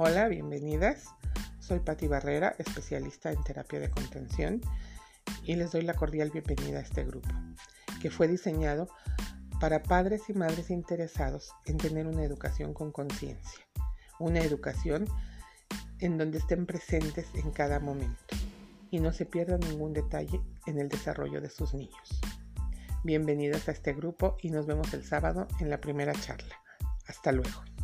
Hola, bienvenidas. Soy Patti Barrera, especialista en terapia de contención, y les doy la cordial bienvenida a este grupo, que fue diseñado para padres y madres interesados en tener una educación con conciencia, una educación en donde estén presentes en cada momento y no se pierda ningún detalle en el desarrollo de sus niños. Bienvenidas a este grupo y nos vemos el sábado en la primera charla. Hasta luego.